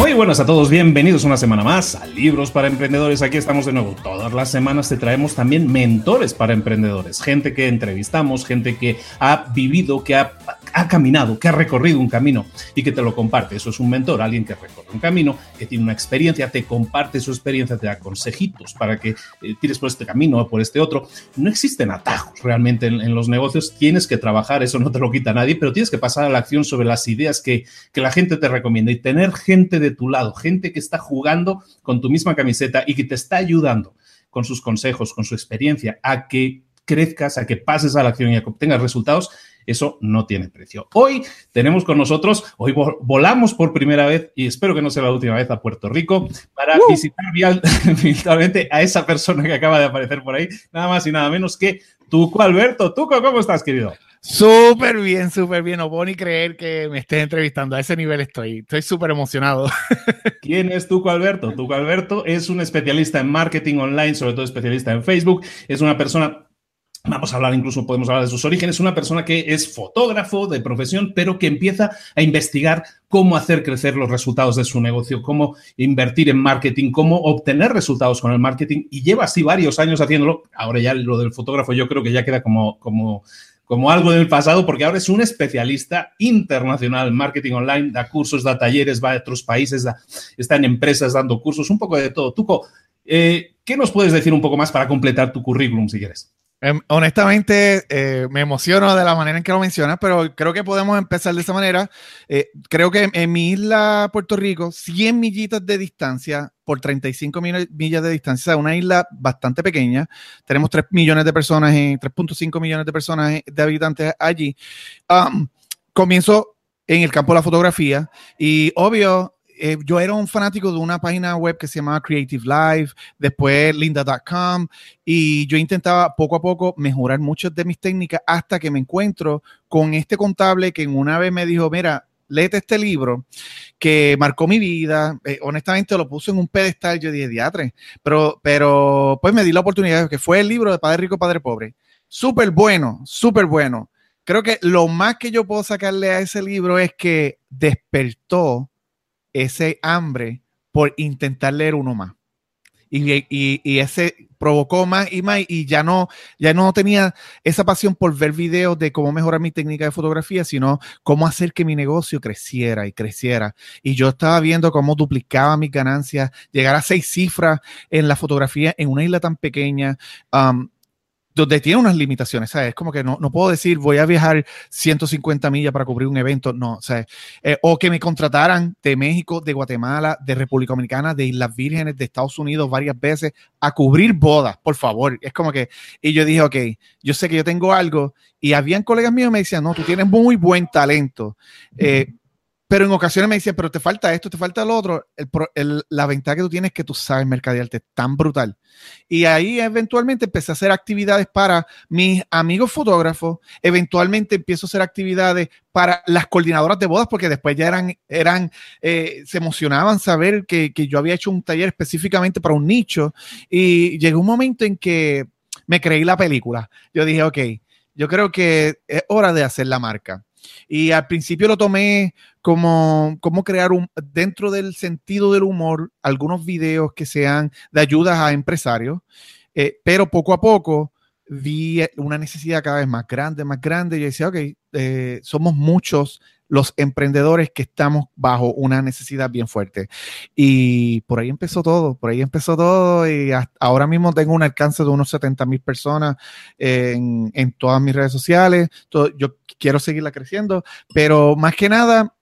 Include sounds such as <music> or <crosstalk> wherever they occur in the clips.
Muy buenas a todos, bienvenidos una semana más a Libros para Emprendedores. Aquí estamos de nuevo. Todas las semanas te traemos también mentores para emprendedores, gente que entrevistamos, gente que ha vivido, que ha, caminado, que ha recorrido un camino y que te lo comparte. Eso es un mentor, alguien que recorre un camino, que tiene una experiencia, te comparte su experiencia, te da consejitos para que eh, tires por este camino o por este otro. No existen atajos realmente en, en, los negocios, tienes que trabajar, eso no te lo quita nadie, pero tienes que pasar a la acción sobre las ideas que, que la gente te recomienda y tener gente de tu lado, gente que está jugando con tu misma camiseta y que te está ayudando con sus consejos, con su experiencia, a que crezcas, a que pases a la acción y a que obtengas resultados, eso no tiene precio. Hoy tenemos con nosotros, hoy volamos por primera vez y espero que no sea la última vez a Puerto Rico para uh. visitar virtualmente <laughs> a esa persona que acaba de aparecer por ahí, nada más y nada menos que Tuco Alberto. Tuco, ¿cómo estás, querido? Súper bien, súper bien. No puedo ni creer que me estés entrevistando. A ese nivel estoy. Estoy súper emocionado. <laughs> ¿Quién es Tuco Alberto? Tuco Alberto es un especialista en marketing online, sobre todo especialista en Facebook. Es una persona Vamos a hablar, incluso podemos hablar de sus orígenes. Una persona que es fotógrafo de profesión, pero que empieza a investigar cómo hacer crecer los resultados de su negocio, cómo invertir en marketing, cómo obtener resultados con el marketing. Y lleva así varios años haciéndolo. Ahora ya lo del fotógrafo yo creo que ya queda como, como como algo del pasado, porque ahora es un especialista internacional en marketing online, da cursos, da talleres, va a otros países, está en empresas dando cursos, un poco de todo. Tuco, eh, ¿qué nos puedes decir un poco más para completar tu currículum, si quieres? Em, honestamente, eh, me emociono de la manera en que lo mencionas, pero creo que podemos empezar de esa manera. Eh, creo que en mi isla, Puerto Rico, 100 millitas de distancia por 35 millas de distancia, una isla bastante pequeña. Tenemos 3 millones de personas, 3.5 millones de personas de habitantes allí. Comienzo en el campo de la fotografía y obvio, eh, yo era un fanático de una página web que se llamaba Creative Life, después linda.com, y yo intentaba poco a poco mejorar muchas de mis técnicas hasta que me encuentro con este contable que una vez me dijo, mira, léete este libro que marcó mi vida. Eh, honestamente lo puso en un pedestal, yo dije, diatre, pero, pero pues me di la oportunidad, que fue el libro de Padre Rico, Padre Pobre. Súper bueno, súper bueno. Creo que lo más que yo puedo sacarle a ese libro es que despertó ese hambre por intentar leer uno más. Y, y, ese provocó más y más y ya no, ya no tenía esa pasión por ver videos de cómo mejorar mi técnica de fotografía, sino cómo hacer que mi negocio creciera y creciera. Y yo estaba viendo cómo duplicaba mis ganancias, llegar a seis cifras en la fotografía en una isla tan pequeña. Um, donde tiene unas limitaciones, ¿sabes? Es como que no, no, puedo decir voy a viajar 150 millas para cubrir un evento, no, ¿sabes? Eh, o que me contrataran de México, de Guatemala, de República Dominicana, de Islas Vírgenes, de Estados Unidos varias veces a cubrir bodas, por favor. Es como que, y yo dije, ok, yo sé que yo tengo algo, y habían colegas míos que me decían, no, tú tienes muy buen talento. Eh, pero en ocasiones me dicen, pero te falta esto, te falta lo otro. la ventaja que tú tienes es que tú sabes mercadearte tan brutal. Y ahí eventualmente empecé a hacer actividades para mis amigos fotógrafos. Eventualmente empiezo a hacer actividades para las coordinadoras de bodas, porque después ya eran, eran eh, se emocionaban saber que, que yo había hecho un taller específicamente para un nicho. Y llegó un momento en que me creí la película. Yo dije, ok, yo creo que es hora de hacer la marca. Y al principio lo tomé como, como crear un, dentro del sentido del humor, algunos videos que sean de ayudas a empresarios, eh, pero poco a poco vi una necesidad cada vez más grande, más grande. Y yo decía, ok, eh, somos muchos los emprendedores que estamos bajo una necesidad bien fuerte. Y por ahí empezó todo, por ahí empezó todo y ahora mismo tengo un alcance de unos 70 mil personas en, en, todas mis redes sociales. yo quiero seguirla creciendo, pero más que nada,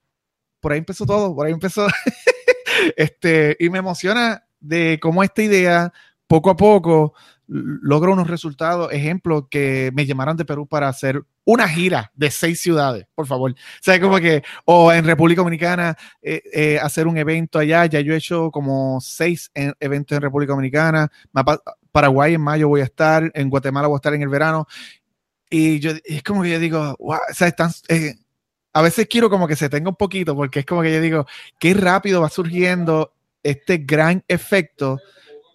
por ahí empezó todo, por ahí empezó. <laughs> este, y me emociona de cómo esta idea, poco a poco, logra unos resultados. Ejemplo, que me llamaron de Perú para hacer una gira de seis ciudades, por favor. O sea, como que, o en República Dominicana, eh, eh, hacer un evento allá. Ya yo he hecho como seis eventos en República Dominicana. Paraguay en mayo voy a estar, en Guatemala voy a estar en el verano. Y yo, es como que yo digo, wow, o sea, están, eh, a veces quiero como que se tenga un poquito, porque es como que yo digo, qué rápido va surgiendo este gran efecto,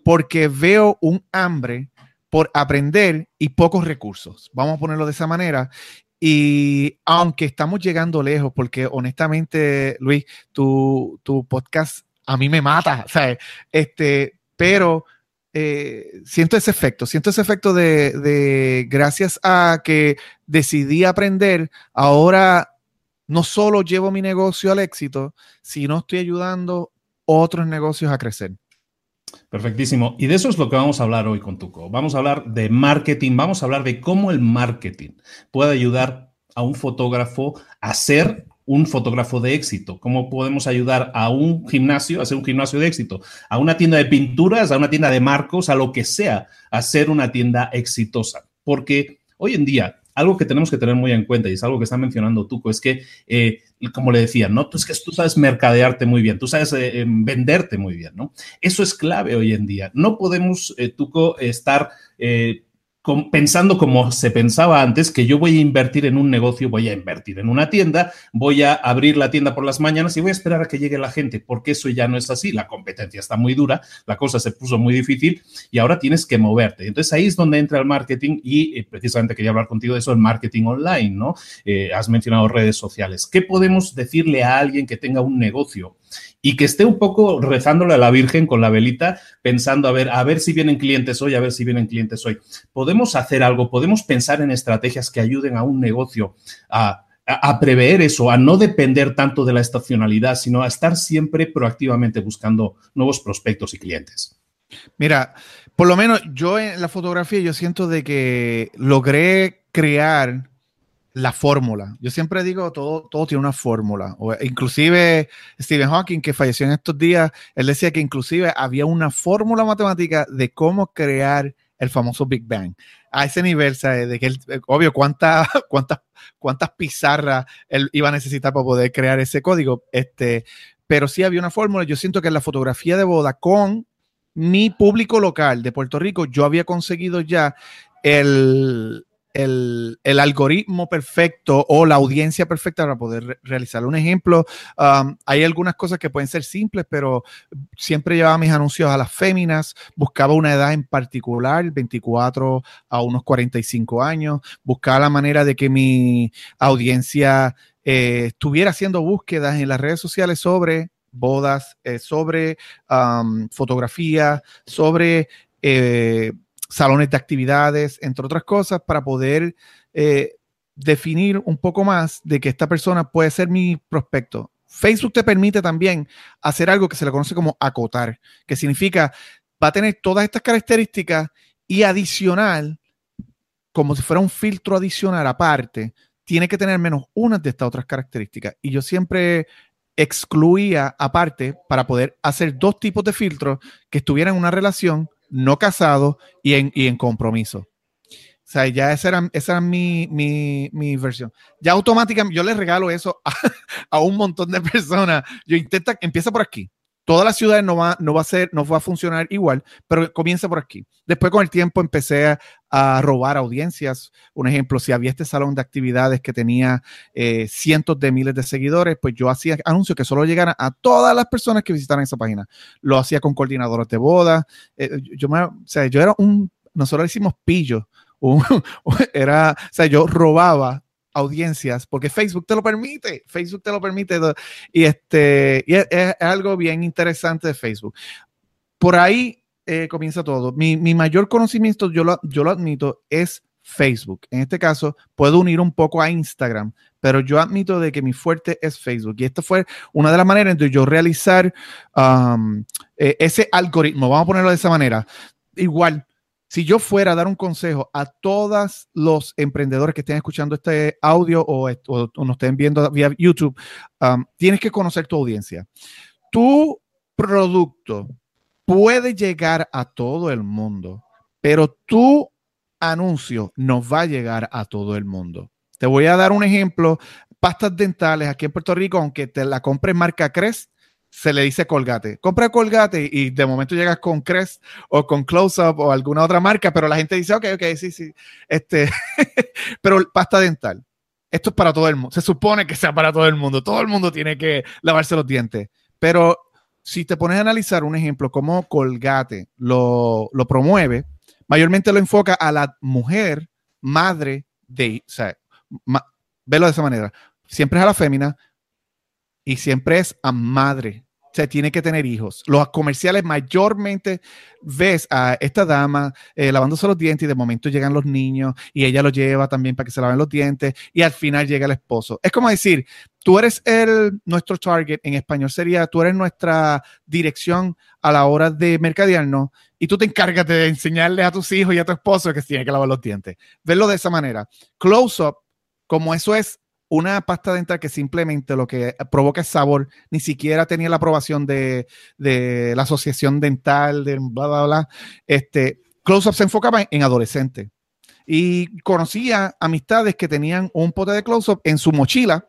porque veo un hambre por aprender y pocos recursos. Vamos a ponerlo de esa manera. Y aunque estamos llegando lejos, porque honestamente, Luis, tu, tu podcast a mí me mata. Este, pero eh, siento ese efecto, siento ese efecto de, de, gracias a que decidí aprender, ahora no solo llevo mi negocio al éxito, sino estoy ayudando otros negocios a crecer. Perfectísimo. Y de eso es lo que vamos a hablar hoy con Tuco. Vamos a hablar de marketing, vamos a hablar de cómo el marketing puede ayudar a un fotógrafo a ser un fotógrafo de éxito? ¿Cómo podemos ayudar a un gimnasio a ser un gimnasio de éxito? A una tienda de pinturas, a una tienda de marcos, a lo que sea, a ser una tienda exitosa. Porque hoy en día, algo que tenemos que tener muy en cuenta, y es algo que está mencionando Tuco, es que, eh, como le decía, ¿no? Es que tú sabes mercadearte muy bien, tú sabes eh, em, venderte muy bien, ¿no? Eso es clave hoy en día. No podemos, eh, Tuco, estar pensando como se pensaba antes, que yo voy a invertir en un negocio, voy a invertir en una tienda, voy a abrir la tienda por las mañanas y voy a esperar a que llegue la gente, porque eso ya no es así. La competencia está muy dura, la cosa se puso muy difícil y ahora tienes que moverte. Entonces ahí es donde entra el marketing y eh, precisamente quería hablar contigo de eso, el marketing online, ¿no? Eh, has mencionado redes sociales. ¿Qué podemos decirle a alguien que tenga un negocio y que esté un poco rezándole a la Virgen con la velita, pensando, a ver, a ver si vienen clientes hoy, a ver si vienen clientes hoy. Podemos hacer algo, podemos pensar en estrategias que ayuden a un negocio a, a, prever eso, a no depender tanto de la estacionalidad, sino a estar siempre proactivamente buscando nuevos prospectos y clientes. Mira, por lo menos yo en la fotografía yo siento de que logré crear la fórmula. Yo siempre digo, todo, todo tiene una fórmula. O, inclusive Stephen Hawking, que falleció en estos días, él decía que inclusive había una fórmula matemática de cómo crear el famoso Big Bang. A ese nivel, ¿sabes? De que él, obvio, cuántas <laughs> cuántas cuántas pizarras él iba a necesitar para poder crear ese código. Este, pero sí había una fórmula. Yo siento que en la fotografía de boda con mi público local de Puerto Rico, yo había conseguido ya el, el, algoritmo perfecto o la audiencia perfecta para poder realizar. Un ejemplo, um, hay algunas cosas que pueden ser simples, pero siempre llevaba mis anuncios a las féminas, buscaba una edad en particular, 24 a unos 45 años, buscaba la manera de que mi audiencia eh, estuviera haciendo búsquedas en las redes sociales sobre bodas, eh, sobre um, fotografía, sobre... Eh, salones de actividades, entre otras cosas, para poder eh, definir un poco más de que esta persona puede ser mi prospecto. Facebook te permite también hacer algo que se le conoce como acotar, que significa va a tener todas estas características y adicional como si fuera un filtro adicional aparte, tiene que tener menos unas de estas otras características. Y yo siempre excluía aparte para poder hacer dos tipos de filtros que estuvieran en una relación, no casado y en, y en compromiso. O sea, ya esa era, esa era mi, mi, mi, versión. Ya automáticamente yo le regalo eso a, <laughs> a, un montón de personas. Yo intento, empieza por aquí. Todas las ciudades no va, no va a ser, no va a funcionar igual, pero comienza por aquí. Después con el tiempo empecé a, robar audiencias. Un ejemplo, si había este salón de actividades que tenía eh, cientos de miles de seguidores, pues yo hacía anuncios que solo llegaran a todas las personas que visitaran esa página. Lo hacía con coordinadores de boda. Eh, yo, me, o sea, yo era un, nosotros decimos pillo. <laughs> Era, o sea, yo robaba audiencias, porque Facebook te lo permite, Facebook te lo permite. Y, este, y es, algo bien interesante de Facebook. Por ahí eh, comienza todo. Mi, mi, mayor conocimiento, yo lo, yo lo admito, es Facebook. En este caso, puedo unir un poco a Instagram, pero yo admito de que mi fuerte es Facebook. Y esto fue una de las maneras de yo realizar eh, ese algoritmo, vamos a ponerlo de esa manera. Igual, si yo fuera a dar un consejo a todos los emprendedores que estén escuchando este audio o, o, nos estén viendo vía YouTube, tienes que conocer tu audiencia. Tu producto puede llegar a todo el mundo, pero tu anuncio no va a llegar a todo el mundo. Te voy a dar un ejemplo. Pastas dentales aquí en Puerto Rico, aunque te la compres marca Crest, se le dice Colgate. Compra Colgate y de momento llegas con Crest o con Close Up o alguna otra marca, pero la gente dice, ok, ok, sí, sí. Este, <laughs> pero pasta dental. Esto es para todo el mundo. Se supone que sea para todo el mundo. Todo el mundo tiene que lavarse los dientes. Pero si te pones a analizar un ejemplo, cómo Colgate lo, lo promueve, mayormente lo enfoca a la mujer madre de, o sea, ma, velo de esa manera. Siempre es a la fémina y siempre es a madre sea, tiene que tener hijos. Los comerciales mayormente ves a esta dama eh, lavándose los dientes y de momento llegan los niños y ella los lleva también para que se laven los dientes y al final llega el esposo. Es como decir, tú eres el, nuestro target, en español sería, tú eres nuestra dirección a la hora de mercadearnos y tú te encargas de enseñarle a tus hijos y a tu esposo que tiene que lavar los dientes. Verlo de esa manera. Close up, como eso es una pasta dental que simplemente lo que provoca es sabor, ni siquiera tenía la aprobación de, de la asociación dental, de bla, bla, bla. Este, Close Up se enfocaba en adolescentes. Y conocía amistades que tenían un pote de Close Up en su mochila.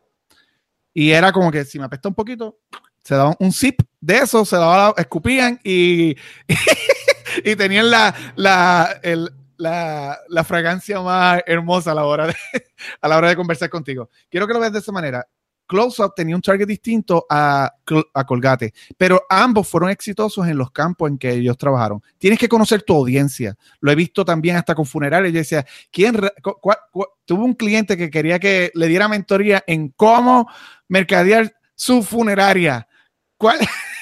Y era como que si me apesta un poquito, se daban un zip de eso, se daba, escupían y, <laughs> y tenían la, la, la, la, fragancia más hermosa a la, hora de, <laughs> a la hora de conversar contigo. Quiero que lo veas de esa manera. Close Up tenía un target distinto a, a, Colgate, pero ambos fueron exitosos en los campos en que ellos trabajaron. Tienes que conocer tu audiencia. Lo he visto también hasta con funerarias. Yo decía, ¿quién tuvo un cliente que quería que le diera mentoría en cómo mercadear su funeraria? ¿Cuál? <laughs>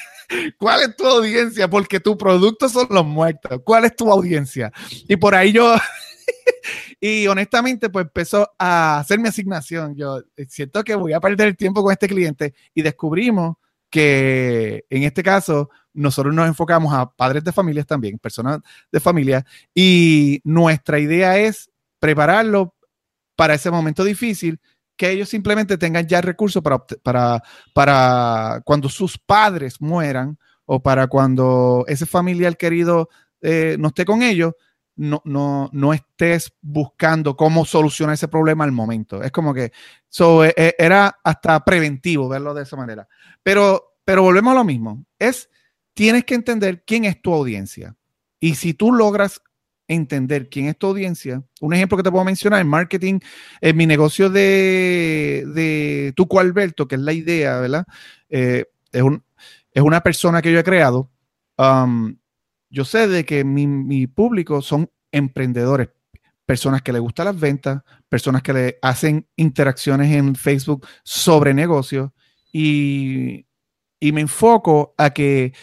¿Cuál es tu audiencia? Porque tu producto son los muertos. ¿Cuál es tu audiencia? Y por ahí yo, <laughs> y honestamente, pues empezó a hacer mi asignación. Yo siento que voy a perder el tiempo con este cliente y descubrimos que en este caso nosotros nos enfocamos a padres de familias también, personas de familia, y nuestra idea es prepararlo para ese momento difícil que ellos simplemente tengan ya recursos para, para, para cuando sus padres mueran o para cuando ese familiar querido eh, no esté con ellos, no, no, no estés buscando cómo solucionar ese problema al momento. Es como que so, eh, era hasta preventivo verlo de esa manera. Pero, pero volvemos a lo mismo. Es, tienes que entender quién es tu audiencia. Y si tú logras entender quién es tu audiencia. Un ejemplo que te puedo mencionar en marketing, en mi negocio de, de Tuco Alberto, que es la idea, ¿verdad? Eh, es, un, es, una persona que yo he creado. Um, yo sé de que mi, mi, público son emprendedores, personas que les gustan las ventas, personas que le hacen interacciones en Facebook sobre negocios y, y me enfoco a que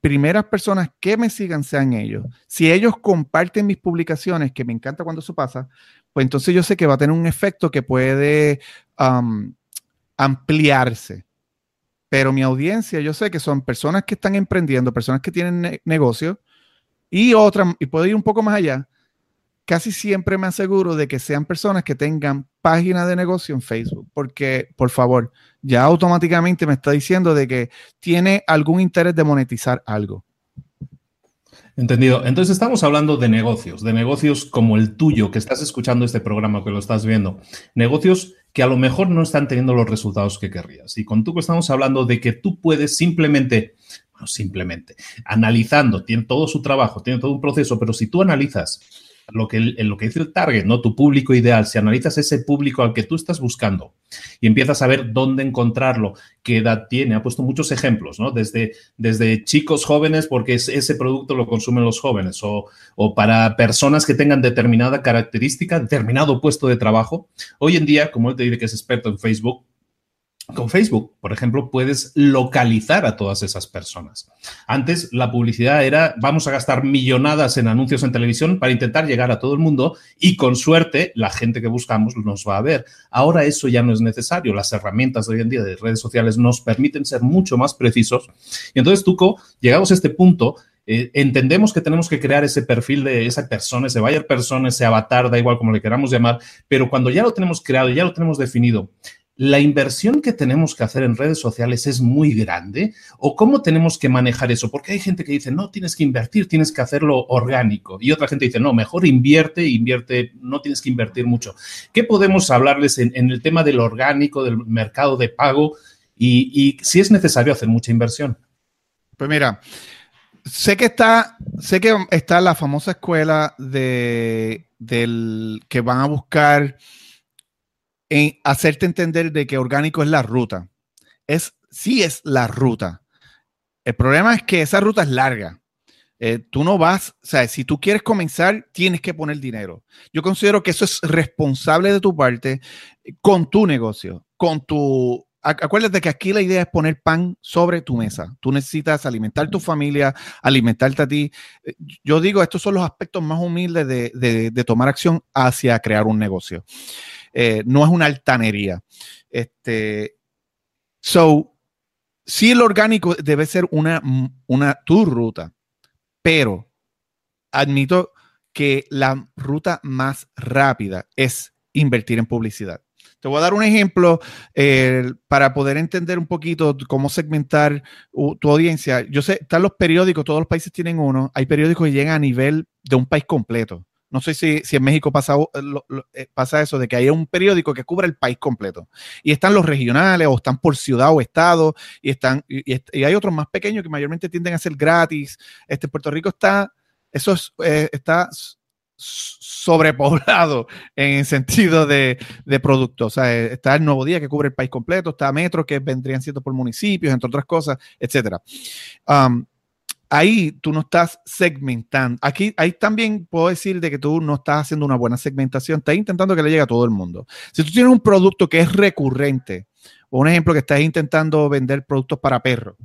primeras personas que me sigan sean ellos. Si ellos comparten mis publicaciones, que me encanta cuando eso pasa, pues entonces yo sé que va a tener un efecto que puede ampliarse. Pero mi audiencia, yo sé que son personas que están emprendiendo, personas que tienen ne negocio y otras, y puedo ir un poco más allá, casi siempre me aseguro de que sean personas que tengan página de negocio en Facebook, porque, por favor, ya automáticamente me está diciendo de que tiene algún interés de monetizar algo. Entendido. Entonces estamos hablando de negocios, de negocios como el tuyo, que estás escuchando este programa, que lo estás viendo. Negocios que a lo mejor no están teniendo los resultados que querrías. Y con tú estamos hablando de que tú puedes simplemente, no simplemente, analizando, tiene todo su trabajo, tiene todo un proceso, pero si tú analizas lo que, en lo que dice el target, ¿no? Tu público ideal, si analizas ese público al que tú estás buscando y empiezas a ver dónde encontrarlo, qué edad tiene, ha puesto muchos ejemplos, ¿no? Desde, desde chicos jóvenes, porque ese producto lo consumen los jóvenes, o, o para personas que tengan determinada característica, determinado puesto de trabajo. Hoy en día, como él te dice que es experto en Facebook, con Facebook, por ejemplo, puedes localizar a todas esas personas. Antes la publicidad era, vamos a gastar millonadas en anuncios en televisión para intentar llegar a todo el mundo y con suerte la gente que buscamos nos va a ver. Ahora eso ya no es necesario. Las herramientas de hoy en día de redes sociales nos permiten ser mucho más precisos. Y entonces, Tuco, llegamos a este punto, eh, entendemos que tenemos que crear ese perfil de esa persona, ese buyer persona, ese avatar, da igual como le queramos llamar, pero cuando ya lo tenemos creado, ya lo tenemos definido, ¿la inversión que tenemos que hacer en redes sociales es muy grande? ¿O cómo tenemos que manejar eso? Porque hay gente que dice, no, tienes que invertir, tienes que hacerlo orgánico. Y otra gente dice, no, mejor invierte, invierte, no tienes que invertir mucho. ¿Qué podemos hablarles en, el tema del orgánico, del mercado de pago y, si es necesario hacer mucha inversión? Pues mira, sé que está, sé que está la famosa escuela de, del que van a buscar en hacerte entender de que orgánico es la ruta. Es, sí es la ruta. El problema es que esa ruta es larga. Eh, tú no vas, o sea, si tú quieres comenzar, tienes que poner dinero. Yo considero que eso es responsable de tu parte con tu negocio, con tu... Acuérdate que aquí la idea es poner pan sobre tu mesa. Tú necesitas alimentar tu familia, alimentarte a ti. Eh, yo digo, estos son los aspectos más humildes de, de tomar acción hacia crear un negocio. Eh, no es una altanería. Este, so, sí el orgánico debe ser una, una tu ruta, pero admito que la ruta más rápida es invertir en publicidad. Te voy a dar un ejemplo eh, para poder entender un poquito cómo segmentar tu audiencia. Yo sé, están los periódicos, todos los países tienen uno. Hay periódicos que llegan a nivel de un país completo. No sé si, en México pasa, eh, pasa eso, de que hay un periódico que cubre el país completo. Y están los regionales, o están por ciudad o estado, y están, y, hay otros más pequeños que mayormente tienden a ser gratis. Este Puerto Rico está, eso eh, está sobrepoblado <laughs> en el sentido de, de productos. O sea, eh, está el Nuevo Día que cubre el país completo, está Metro que vendrían siendo por municipios, entre otras cosas, etcétera. Um, ahí tú no estás segmentando. Aquí, ahí también puedo decir de que tú no estás haciendo una buena segmentación, estás intentando que le llegue a todo el mundo. Si tú tienes un producto que es recurrente, o un ejemplo que estás intentando vender productos para perros,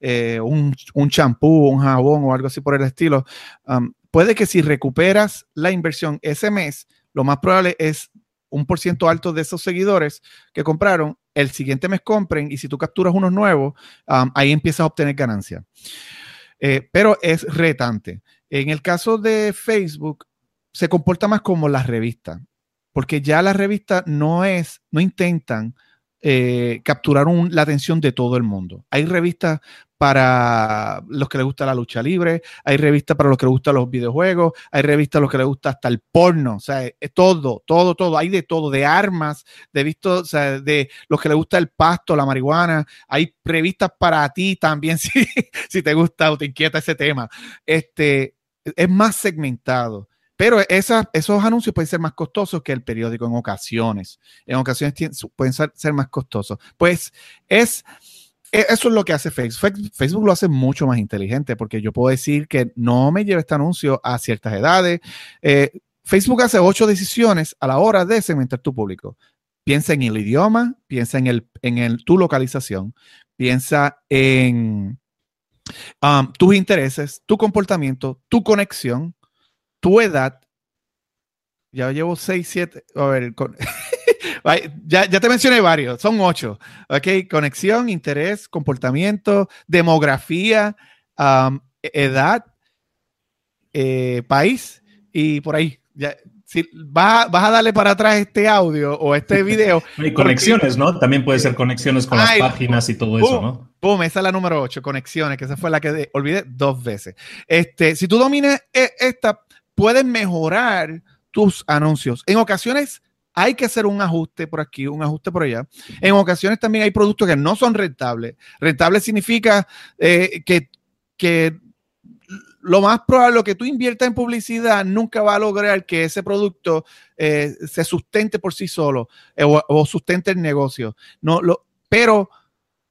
eh, un champú, un, jabón o algo así por el estilo, um, puede que si recuperas la inversión ese mes, lo más probable es un por ciento alto de esos seguidores que compraron, el siguiente mes compren y si tú capturas unos nuevos, um, ahí empiezas a obtener ganancia. Eh, pero es retante. En el caso de Facebook, se comporta más como la revista, porque ya las revistas no es, no intentan eh, capturar la atención de todo el mundo. Hay revistas para los que les gusta la lucha libre, hay revistas para los que les gustan los videojuegos, hay revistas para los que les gusta hasta el porno, o sea, es todo, todo, todo, hay de todo, de armas, de visto, de los que les gusta el pasto, la marihuana, hay revistas para ti también <laughs> si, si te gusta o te inquieta ese tema. Este, es más segmentado. Pero esos anuncios pueden ser más costosos que el periódico en ocasiones. En ocasiones pueden ser, más costosos. Pues es, e, eso es lo que hace Facebook. Facebook lo hace mucho más inteligente porque yo puedo decir que no me lleve este anuncio a ciertas edades. Eh, Facebook hace ocho decisiones a la hora de segmentar tu público. Piensa en el idioma, piensa en, el, en el, tu localización, piensa en um, tus intereses, tu comportamiento, tu conexión, tu edad, ya llevo 6, 7, a ver, <laughs> ya, te mencioné varios, son ocho, ¿ok? Conexión, interés, comportamiento, demografía, edad, eh, país y por ahí. Ya, si vas, a darle para atrás este audio o este <laughs> video. Hay conexiones, ¿no? También puede ser conexiones con las páginas y todo eso, ¿no? Boom, esa es la número 8, conexiones, que esa fue la que olvidé dos veces. Este, si tú dominas e, esta, puedes mejorar tus anuncios. En ocasiones hay que hacer un ajuste por aquí, un ajuste por allá. En ocasiones también hay productos que no son rentables. Rentable significa eh, que, que lo más probable, que tú inviertas en publicidad nunca va a lograr que ese producto eh, se sustente por sí solo eh, o, sustente el negocio. No, lo, pero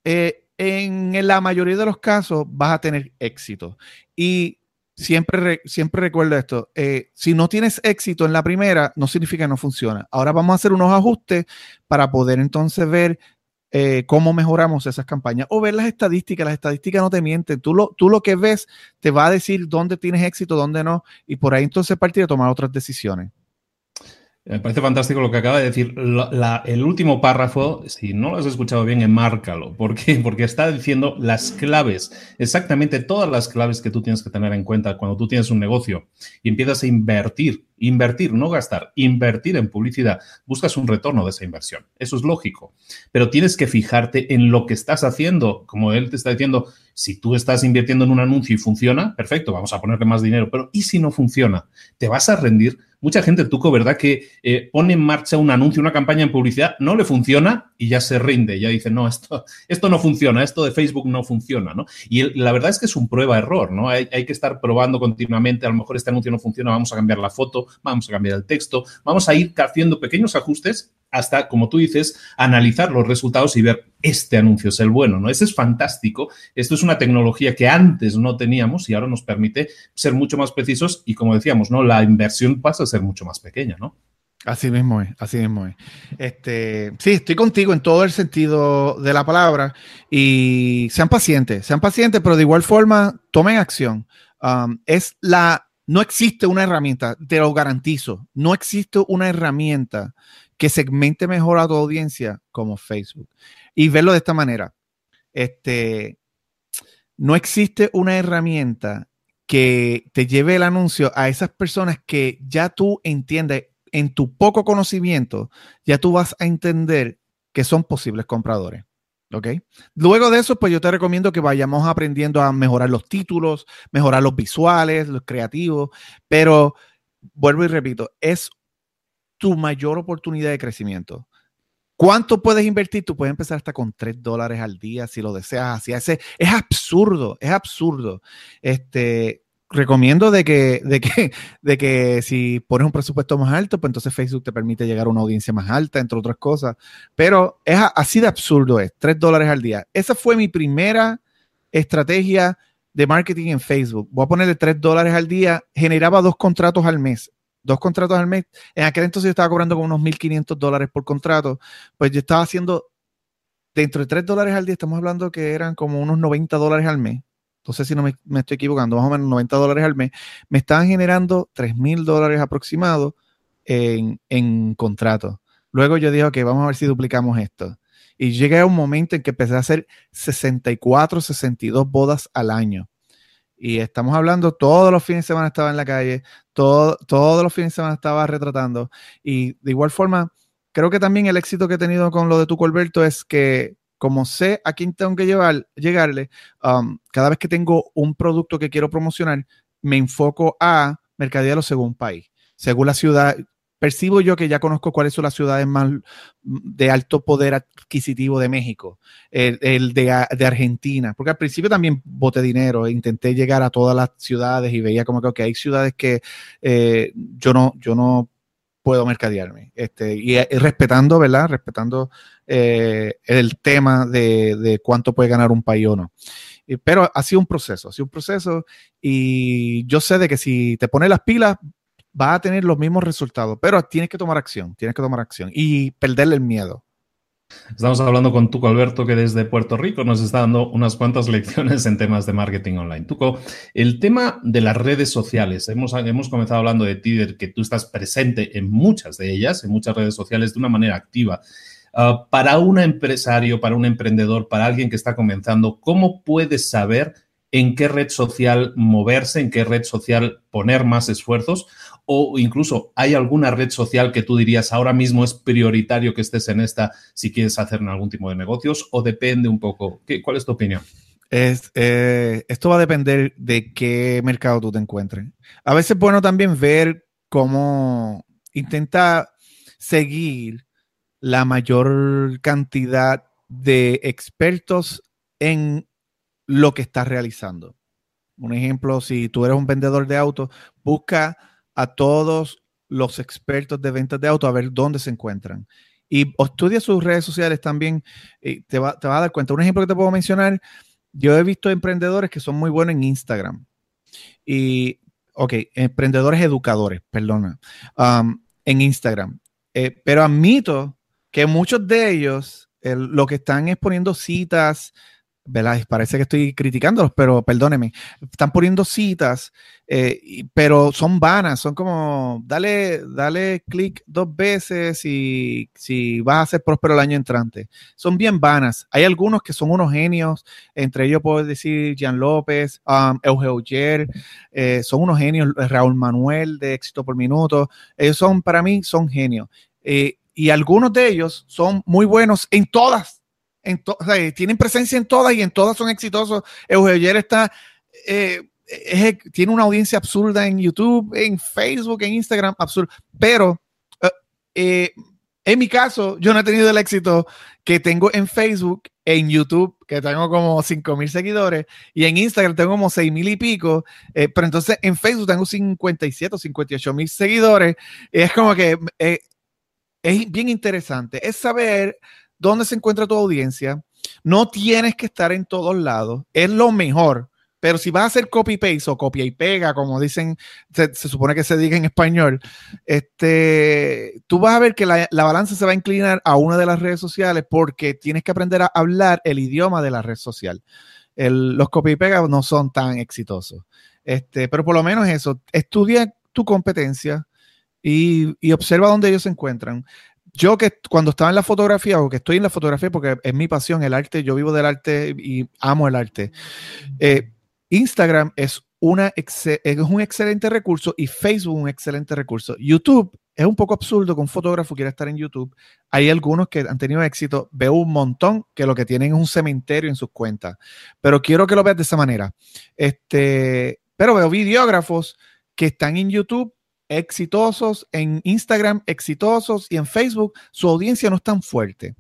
en la mayoría de los casos vas a tener éxito. Y siempre, siempre recuerdo esto, si no tienes éxito en la primera, no significa que no funciona. Ahora vamos a hacer unos ajustes para poder entonces ver eh, cómo mejoramos esas campañas o ver las estadísticas. Las estadísticas no te mienten. Tú lo, tú lo que ves te va a decir dónde tienes éxito, dónde no, y por ahí entonces partir a tomar otras decisiones. Me parece fantástico lo que acaba de decir. el último párrafo, si no lo has escuchado bien, enmárcalo. ¿Por qué? <laughs> Porque está diciendo las claves, exactamente todas las claves que tú tienes que tener en cuenta cuando tú tienes un negocio y empiezas a invertir, invertir, no gastar, invertir en publicidad, buscas un retorno de esa inversión. Eso es lógico. Pero tienes que fijarte en lo que estás haciendo. Como él te está diciendo, si tú estás invirtiendo en un anuncio y funciona, perfecto, vamos a ponerle más dinero. Pero ¿y si no funciona? ¿Te vas a rendir? Mucha gente, Tuco, ¿verdad? Que eh, pone en marcha un anuncio, una campaña en publicidad, no le funciona y ya se rinde, ya dice, no, esto, esto no funciona, esto de Facebook no funciona, ¿no? Y la verdad es que es un prueba-error, ¿no? Hay, hay, que estar probando continuamente, a lo mejor este anuncio no funciona, vamos a cambiar la foto, vamos a cambiar el texto, vamos a ir haciendo pequeños ajustes hasta, como tú dices, analizar los resultados y ver este anuncio es el bueno, ¿no? Ese es fantástico. Esto es una tecnología que antes no teníamos y ahora nos permite ser mucho más precisos y, como decíamos, ¿no? La inversión pasa a ser mucho más pequeña, ¿no? Así mismo es, así mismo es. Este, sí, estoy contigo en todo el sentido de la palabra y sean pacientes, sean pacientes, pero de igual forma tomen acción. Um, es la, no existe una herramienta, te lo garantizo, no existe una herramienta que segmente mejor a tu audiencia como Facebook. Y verlo de esta manera. Este, no existe una herramienta que te lleve el anuncio a esas personas que ya tú entiendes en tu poco conocimiento, ya tú vas a entender que son posibles compradores. ¿Ok? Luego de eso, pues yo te recomiendo que vayamos aprendiendo a mejorar los títulos, mejorar los visuales, los creativos, pero vuelvo y repito, es tu mayor oportunidad de crecimiento. ¿Cuánto puedes invertir? Tú puedes empezar hasta con 3 dólares al día si lo deseas así. Ese, es absurdo, es absurdo. Este, recomiendo de que, de, que, de que si pones un presupuesto más alto, pues entonces Facebook te permite llegar a una audiencia más alta, entre otras cosas. Pero es así de absurdo, es 3 dólares al día. Esa fue mi primera estrategia de marketing en Facebook. Voy a ponerle 3 dólares al día, generaba dos contratos al mes dos contratos al mes. En aquel entonces yo estaba cobrando como unos 1.500 dólares por contrato. Pues yo estaba haciendo, dentro de 3 dólares al día, estamos hablando que eran como unos 90 dólares al mes. Entonces, si no me, estoy equivocando, más o menos 90 dólares al mes. Me estaban generando 3.000 dólares aproximados en, en contratos. Luego yo dije, ok, vamos a ver si duplicamos esto. Y llegué a un momento en que empecé a hacer 64, 62 bodas al año. Y estamos hablando, todos los fines de semana estaba en la calle, todo, todos los fines de semana estaba retratando. Y de igual forma, creo que también el éxito que he tenido con lo de tu Colberto es que como sé a quién tengo que llevar, llegarle, um, cada vez que tengo un producto que quiero promocionar, me enfoco a mercadearlo según país, según la ciudad percibo yo que ya conozco cuáles son las ciudades más de alto poder adquisitivo de México, el, de, Argentina, porque al principio también boté dinero, intenté llegar a todas las ciudades y veía como que hay ciudades que eh, yo no, yo no puedo mercadearme. Este, y, respetando, ¿verdad? Respetando eh, el tema de, de, cuánto puede ganar un país o no. Pero ha sido un proceso, ha sido un proceso y yo sé de que si te pones las pilas, va a tener los mismos resultados, pero tienes que tomar acción, tienes que tomar acción y perderle el miedo. Estamos hablando con Tuco Alberto, que desde Puerto Rico nos está dando unas cuantas <laughs> lecciones en temas de marketing online. Tuco, el tema de las redes sociales. Hemos, hemos comenzado hablando de ti, que tú estás presente en muchas de ellas, en muchas redes sociales, de una manera activa. Ah, para un empresario, para un emprendedor, para alguien que está comenzando, ¿cómo puedes saber en qué red social moverse, en qué red social poner más esfuerzos? O incluso hay alguna red social que tú dirías ahora mismo es prioritario que estés en esta si quieres hacer algún tipo de negocios o depende un poco? ¿Qué, ¿Cuál es tu opinión? Es, eh, esto va a depender de qué mercado tú te encuentres. A veces es bueno también ver cómo intenta seguir la mayor cantidad de expertos en lo que estás realizando. Un ejemplo, si tú eres un vendedor de autos, busca a todos los expertos de ventas de autos a ver dónde se encuentran. Y estudia sus redes sociales también, y te, va, te a dar cuenta. Un ejemplo que te puedo mencionar, yo he visto emprendedores que son muy buenos en Instagram. Y, ok, emprendedores educadores, perdona, um, en Instagram. Eh, pero admito que muchos de ellos lo que están es poniendo citas, ¿verdad? Parece que estoy criticándolos, pero perdóneme. Están poniendo citas, eh, pero son vanas, son como, dale, dale clic dos veces y si vas a ser próspero el año entrante. Son bien vanas. Hay algunos que son unos genios, entre ellos puedo decir Jean López, um, eh, son unos genios, Raúl Manuel de Éxito por Minuto. Ellos son, para mí, son genios. Eh, y algunos de ellos son muy buenos en todas tienen presencia en todas y en todas son exitosos. Eugenio está, eh, tiene una audiencia absurda en YouTube, en Facebook, en Instagram, absurdo. Pero eh, eh, en mi caso, yo no he tenido el éxito que tengo en Facebook, en YouTube, que tengo como 5 mil seguidores, y en Instagram tengo como 6 mil y pico, pero entonces en Facebook tengo 57 o 58 mil seguidores. es como que es bien interesante, es saber dónde se encuentra tu audiencia. No tienes que estar en todos lados. Es lo mejor. Pero si vas a hacer copy-paste o copia y pega, como dicen, se, supone que se diga en español, este, tú vas a ver que la, balanza se va a inclinar a una de las redes sociales porque tienes que aprender a hablar el idioma de la red social. los copy y pega no son tan exitosos. Este, pero por lo menos eso, estudia tu competencia y, y observa dónde ellos se encuentran yo que cuando estaba en la fotografía o que estoy en la fotografía porque es mi pasión el arte, yo vivo del arte y amo el arte. Eh, Instagram es, una es un excelente recurso y Facebook un excelente recurso. YouTube es un poco absurdo que un fotógrafo quiera estar en YouTube. Hay algunos que han tenido éxito. Veo un montón que lo que tienen es un cementerio en sus cuentas. Pero quiero que lo veas de esa manera. Este, pero veo videógrafos que están en YouTube exitosos, en Instagram exitosos y en Facebook su audiencia no es tan fuerte.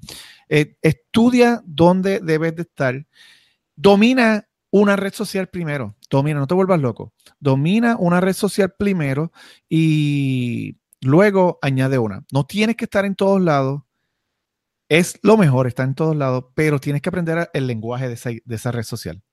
Eh, estudia dónde debes de estar. Domina una red social primero. Domina, no te vuelvas loco. Domina una red social primero y luego añade una. No tienes que estar en todos lados. Es lo mejor estar en todos lados, pero tienes que aprender el lenguaje de esa red social.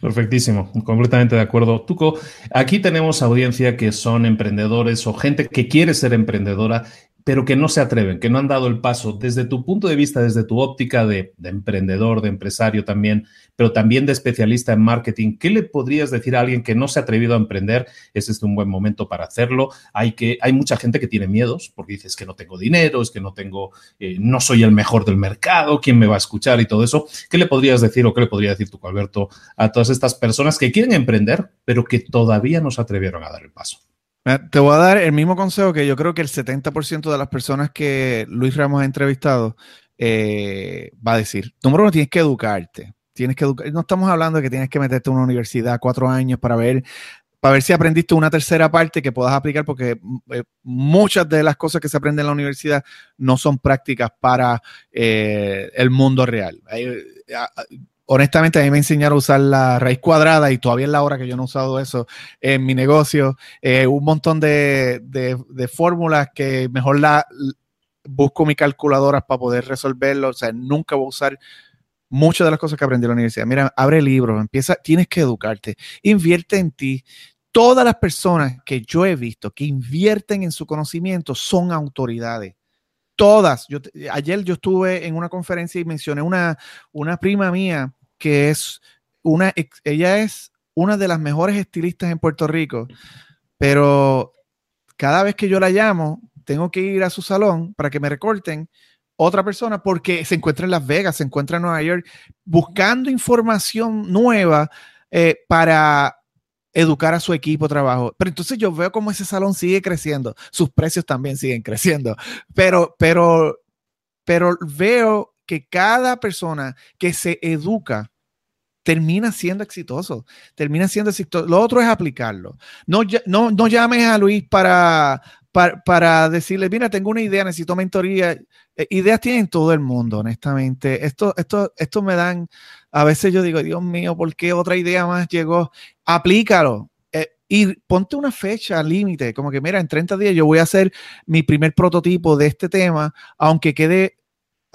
Perfectísimo, completamente de acuerdo. Tuco, aquí tenemos audiencia que son emprendedores o gente que quiere ser emprendedora pero que no se atreven, que no han dado el paso. Desde tu punto de vista, desde tu óptica de, emprendedor, de empresario también, pero también de especialista en marketing, ¿qué le podrías decir a alguien que no se ha atrevido a emprender? Es este un buen momento para hacerlo. Hay, que, hay mucha gente que tiene miedos porque dices que no tengo dinero, es que no tengo, eh, no soy el mejor del mercado, ¿quién me va a escuchar y todo eso? ¿Qué le podrías decir o qué le podría decir tú, Alberto, a todas estas personas que quieren emprender, pero que todavía no se atrevieron a dar el paso? Te voy a dar el mismo consejo que yo creo que el 70% de las personas que Luis Ramos ha entrevistado eh, va a decir. Número uno, tienes que educarte. Tienes que educar. No estamos hablando de que tienes que meterte en una universidad cuatro años para ver, para ver si aprendiste una tercera parte que puedas aplicar, porque eh, muchas de las cosas que se aprenden en la universidad no son prácticas para eh, el mundo real honestamente a mí me enseñaron a usar la raíz cuadrada y todavía es la hora que yo no he usado eso en mi negocio. Eh, un montón de, fórmulas que mejor la busco mi calculadora para poder resolverlo. O sea, nunca voy a usar muchas de las cosas que aprendí en la universidad. Mira, abre libros, empieza, tienes que educarte, invierte en ti. Todas las personas que yo he visto que invierten en su conocimiento son autoridades todas. Ayer yo estuve en una conferencia y mencioné una, una prima mía que es una, ella es una de las mejores estilistas en Puerto Rico, pero cada vez que yo la llamo, tengo que ir a su salón para que me recorten otra persona porque se encuentra en Las Vegas, se encuentra en Nueva York, buscando información nueva eh, para educar a su equipo de trabajo. Pero entonces yo veo cómo ese salón sigue creciendo, sus precios también siguen creciendo, pero, pero, pero veo que cada persona que se educa termina siendo exitoso, termina siendo exitoso. Lo otro es aplicarlo. No, no, no llames a Luis para, para, decirle, mira, tengo una idea, necesito mentoría. Eh, ideas tienen todo el mundo, honestamente. Esto, esto, esto me dan, a veces yo digo, Dios mío, ¿por qué otra idea más llegó? Aplícalo. Eh, y ponte una fecha límite, como que mira, en 30 días yo voy a hacer mi primer prototipo de este tema, aunque quede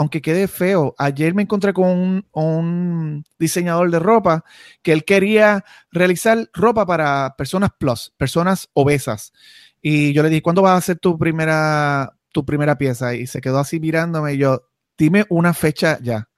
aunque quede feo, ayer me encontré con un, diseñador de ropa que él quería realizar ropa para personas plus, personas obesas. Y yo le dije, ¿cuándo vas a hacer tu primera, tu primera pieza? Y se quedó así mirándome y yo, dime una fecha ya.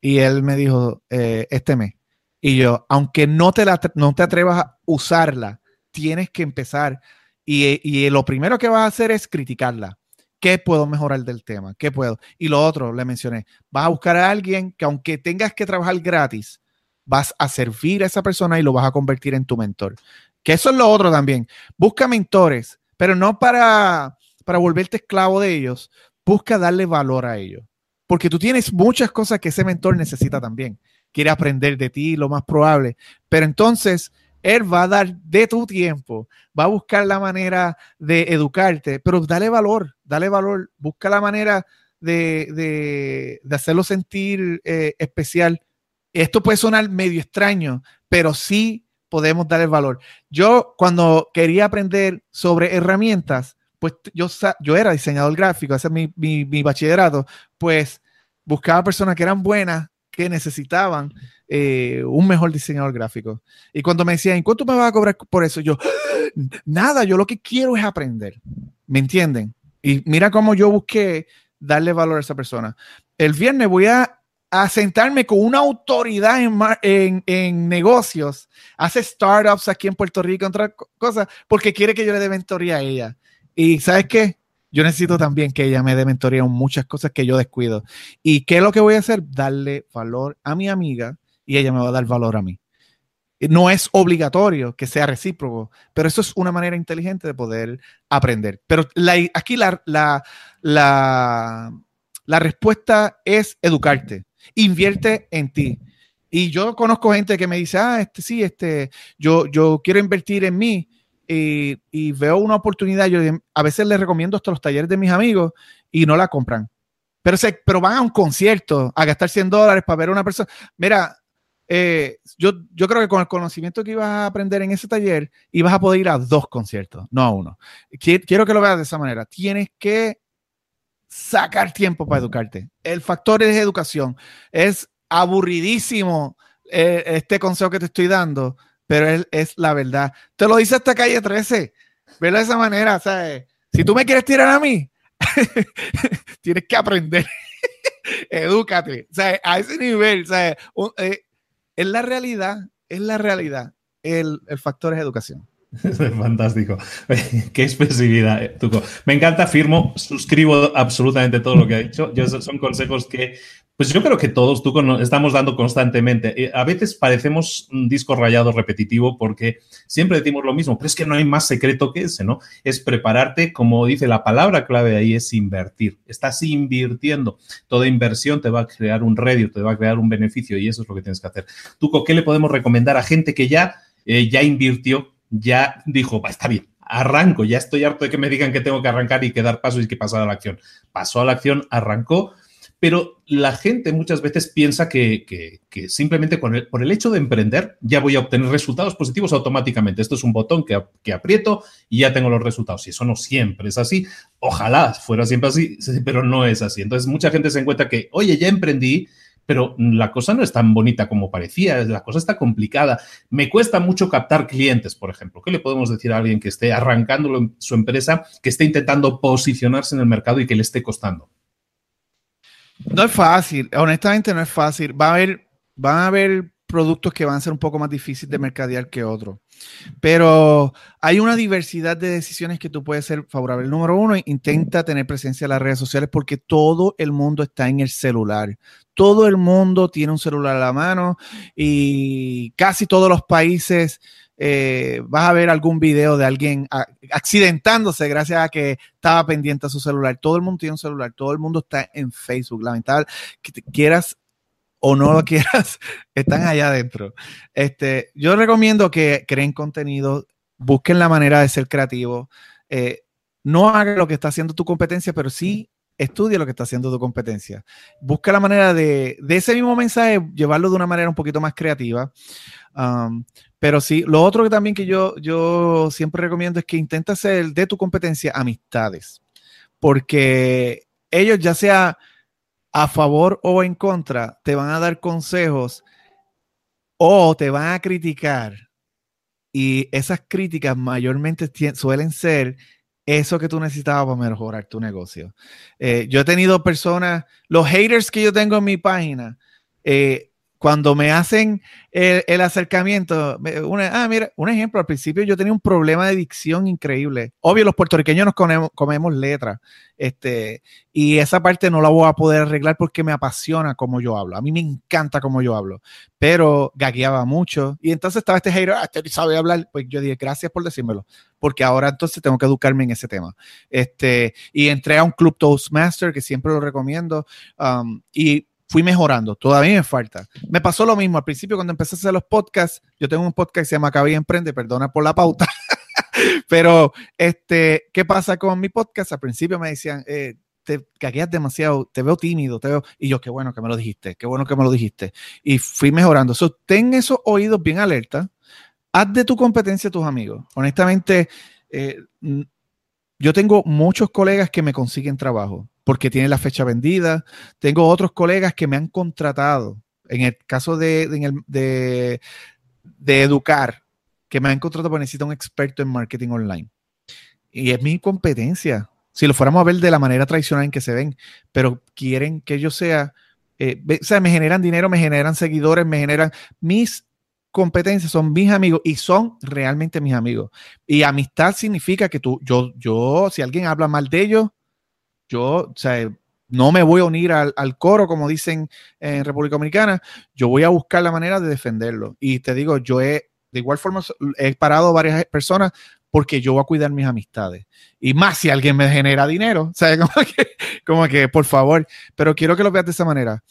Y él me dijo, eh, este mes. Y yo, aunque no te, la, no te atrevas a usarla, tienes que empezar. Y, y lo primero que vas a hacer es criticarla ¿Qué puedo mejorar del tema? ¿Qué puedo? Y lo otro, le mencioné, vas a buscar a alguien que aunque tengas que trabajar gratis, vas a servir a esa persona y lo vas a convertir en tu mentor. Que eso es lo otro también. Busca mentores, pero no para, para volverte esclavo de ellos. Busca darle valor a ellos. Porque tú tienes muchas cosas que ese mentor necesita también. Quiere aprender de ti, lo más probable. Pero entonces él va a dar de tu tiempo, va a buscar la manera de educarte, pero dale valor, dale valor, busca la manera de, hacerlo sentir eh, especial. Esto puede sonar medio extraño, pero sí podemos darle valor. Yo cuando quería aprender sobre herramientas, pues yo, yo era diseñador gráfico, ese es mi, mi bachillerato, pues buscaba personas que eran buenas, que necesitaban eh, un mejor diseñador gráfico. Y cuando me decían, ¿cuánto me vas a cobrar por eso? Yo, <gasps> nada, yo lo que quiero es aprender. ¿Me entienden? Y mira cómo yo busqué darle valor a esa persona. El viernes voy a, sentarme con una autoridad en, en, negocios, hace startups aquí en Puerto Rico, otra cosa, porque quiere que yo le dé mentoría a ella. Y ¿sabes qué? Yo necesito también que ella me dé mentoría en muchas cosas que yo descuido. ¿Y qué es lo que voy a hacer? Darle valor a mi amiga y ella me va a dar valor a mí. No es obligatorio que sea recíproco, pero eso es una manera inteligente de poder aprender. Pero aquí la, la, la, respuesta es educarte. Invierte en ti. Y yo conozco gente que me dice, ah, este sí, este, yo, yo quiero invertir en mí y, veo una oportunidad. Yo a veces les recomiendo hasta los talleres de mis amigos y no la compran. Pero, se, pero van a un concierto a gastar 100 dólares para ver a una persona. Mira, eh, yo, yo creo que con el conocimiento que ibas a aprender en ese taller, ibas a poder ir a dos conciertos, no a uno. Quiero que lo veas de esa manera. Tienes que sacar tiempo para educarte. El factor es educación. Es aburridísimo eh, este consejo que te estoy dando, pero es, la verdad. Te lo dice esta calle 13. Velo de esa manera. ¿sabes? Si tú me quieres tirar a mí, <laughs> tienes que aprender. <laughs> Edúcate. O a ese nivel. ¿sabes? Eh, es la realidad, es la realidad. El, factor es educación. <laughs> Fantástico. <laughs> Qué expresividad, eh, Tuco. Me encanta, firmo, suscribo absolutamente todo lo que ha dicho. son consejos que, pues yo creo que todos, estamos dando constantemente. Eh, a veces parecemos un disco rayado repetitivo porque siempre decimos lo mismo, pero es que no hay más secreto que ese, ¿no? Es prepararte, como dice la palabra clave ahí, es invertir. Estás invirtiendo. Toda inversión te va a crear un rédito, te va a crear un beneficio y eso es lo que tienes que hacer. Tuco, ¿qué le podemos recomendar a gente que ya, eh, ya invirtió, ya dijo, va, está bien, arranco, ya estoy harto de que me digan que tengo que arrancar y que dar pasos y que pasar a la acción. Pasó a la acción, arrancó pero la gente muchas veces piensa que, simplemente por el hecho de emprender ya voy a obtener resultados positivos automáticamente. Esto es un botón que, que aprieto y ya tengo los resultados. Y eso no siempre es así. Ojalá fuera siempre así, <laughs> pero no es así. Entonces mucha gente se encuentra que, oye, ya emprendí, pero la cosa no es tan bonita como parecía, la cosa está complicada. Me cuesta mucho captar clientes, por ejemplo. ¿Qué le podemos decir a alguien que esté arrancando su empresa, que esté intentando posicionarse en el mercado y que le esté costando? No es fácil, honestamente no es fácil. Va a haber, van a haber productos que van a ser un poco más difíciles de mercadear que otros. Pero hay una diversidad de decisiones que tú puedes ser favorable. Número uno, intenta tener presencia en las redes sociales porque todo el mundo está en el celular. Todo el mundo tiene un celular a la mano y casi todos los países eh, vas a ver algún video de alguien accidentándose gracias a que estaba pendiente a su celular. Todo el mundo tiene un celular, todo el mundo está en Facebook. Lamentable que quieras o no lo quieras, <laughs> están allá adentro. Este, yo recomiendo que creen contenido, busquen la manera de ser creativos. Eh, no haga lo que está haciendo tu competencia, pero sí estudie lo que está haciendo tu competencia. Busca la manera de, de ese mismo mensaje, llevarlo de una manera un poquito más creativa. Um, pero sí, lo otro que también que yo, yo siempre recomiendo es que intenta hacer de tu competencia amistades, porque ellos ya sea a favor o en contra, te van a dar consejos o te van a criticar. Y esas críticas mayormente suelen ser eso que tú necesitabas para mejorar tu negocio. Eh, yo he tenido personas, los haters que yo tengo en mi página, eh, cuando me hacen el, acercamiento, ah, mira, un ejemplo, al principio yo tenía un problema de dicción increíble. Obvio, los puertorriqueños nos comemos, letras, este, y esa parte no la voy a poder arreglar porque me apasiona cómo yo hablo. A mí me encanta cómo yo hablo, pero gagueaba mucho. Y entonces estaba este hater, ah, este sabe hablar. Pues yo dije, gracias por decírmelo, porque ahora entonces tengo que educarme en ese tema. Este, y entré a un club Toastmaster, que siempre lo recomiendo, um, y fui mejorando. Todavía me falta. Me pasó lo mismo al principio cuando empecé a hacer los podcasts. Yo tengo un podcast que se llama Cabía Emprende, perdona por la pauta. <laughs> Pero, este, ¿qué pasa con mi podcast? Al principio me decían, eh, te cagueas demasiado, te veo tímido, te veo. Y yo, qué bueno que me lo dijiste, qué bueno que me lo dijiste. Y fui mejorando. So, ten esos oídos bien alerta. Haz de tu competencia tus amigos. Honestamente, eh, yo tengo muchos colegas que me consiguen trabajo porque tiene la fecha vendida. Tengo otros colegas que me han contratado. En el caso de, educar, que me han contratado porque necesito un experto en marketing online. Y es mi competencia. Si lo fuéramos a ver de la manera tradicional en que se ven, pero quieren que yo sea, eh, o sea, me generan dinero, me generan seguidores, me generan mis competencias, son mis amigos y son realmente mis amigos. Y amistad significa que tú, yo, yo, si alguien habla mal de ellos, yo, o sea, no me voy a unir al, coro, como dicen en República Dominicana, yo voy a buscar la manera de defenderlo. Y te digo, yo he, de igual forma, he parado varias personas porque yo voy a cuidar mis amistades. Y más si alguien me genera dinero, <laughs> sea, como que, como que por favor, pero quiero que lo veas de esa manera.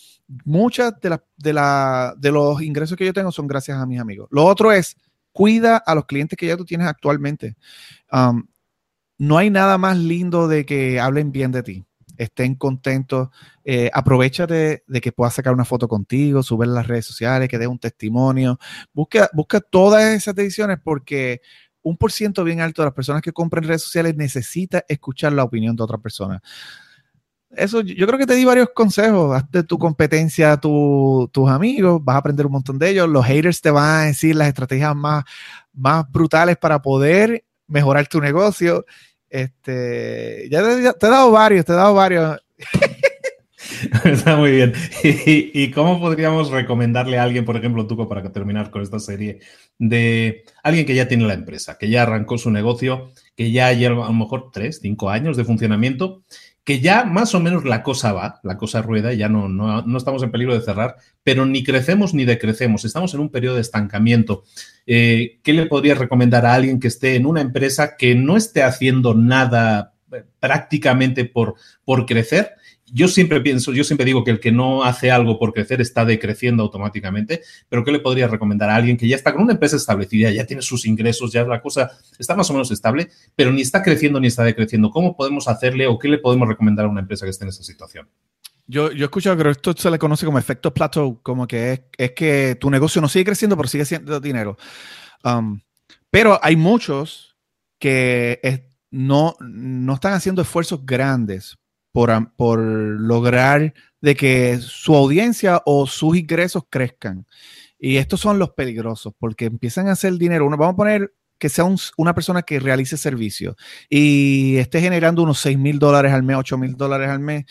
Muchas de, de, la, de los ingresos que yo tengo son gracias a mis amigos. Lo otro es, cuida a los clientes que ya tú tienes actualmente. Um, no hay nada más lindo de que hablen bien de ti, estén contentos. Eh, aprovechate de que puedas sacar una foto contigo, subir las redes sociales, que dé un testimonio. Busca, busca todas esas decisiones porque un por ciento bien alto de las personas que compran redes sociales necesita escuchar la opinión de otra persona. Eso, yo creo que te di varios consejos. Haz de tu competencia a tus amigos, vas a aprender un montón de ellos. Los haters te van a decir las estrategias más, más brutales para poder mejorar tu negocio. Este, ya te, he dado varios, te he dado varios. <laughs> Está muy bien. ¿Y, cómo podríamos recomendarle a alguien, por ejemplo, Tuco, para terminar con esta serie, de alguien que ya tiene la empresa, que ya arrancó su negocio, que ya lleva a lo mejor tres, cinco años de funcionamiento que ya más o menos la cosa va, la cosa rueda, ya no, no, estamos en peligro de cerrar, pero ni crecemos ni decrecemos, estamos en un periodo de estancamiento. Eh, ¿Qué le podrías recomendar a alguien que esté en una empresa que no esté haciendo nada eh, prácticamente por, por crecer yo siempre pienso, yo siempre digo que el que no hace algo por crecer está decreciendo automáticamente, pero ¿qué le podría recomendar a alguien que ya está con una empresa establecida, ya tiene sus ingresos, ya la cosa está más o menos estable, pero ni está creciendo ni está decreciendo? ¿Cómo podemos hacerle o qué le podemos recomendar a una empresa que esté en esa situación? Yo, yo he escuchado que esto se le conoce como efecto plateau, como que es, que tu negocio no sigue creciendo, pero sigue siendo dinero. Um, pero hay muchos que no, no están haciendo esfuerzos grandes por, lograr de que su audiencia o sus ingresos crezcan. Y estos son los peligrosos, porque empiezan a hacer dinero. Uno, vamos a poner que sea una persona que realice servicio y esté generando unos 6 mil dólares al mes, 8 mil dólares al mes.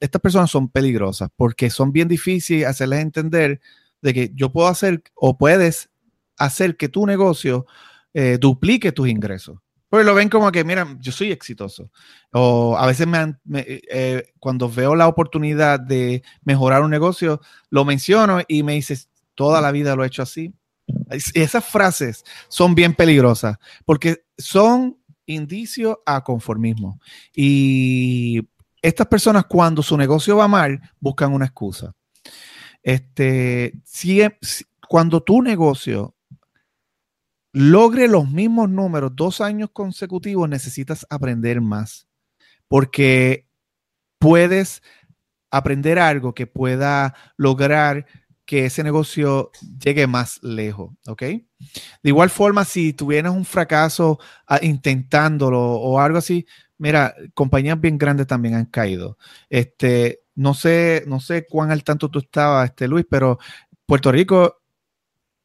Estas personas son peligrosas porque son bien difíciles hacerles entender de que yo puedo hacer o puedes hacer que tu negocio eh, duplique tus ingresos. Pues lo ven como que, mira, yo soy exitoso. O a veces me, eh, cuando veo la oportunidad de mejorar un negocio, lo menciono y me dices, toda la vida lo he hecho así. Esas frases son bien peligrosas porque son indicios a conformismo. Y estas personas cuando su negocio va mal, buscan una excusa. Este, si, cuando tu negocio logre los mismos números dos años consecutivos, necesitas aprender más. Porque puedes aprender algo que pueda lograr que ese negocio llegue más lejos, ¿ok? De igual forma, si tuvieras un fracaso ah, intentándolo o algo así, mira, compañías bien grandes también han caído. Este, no sé, no sé cuán al tanto tú estabas, este, Luis, pero Puerto Rico,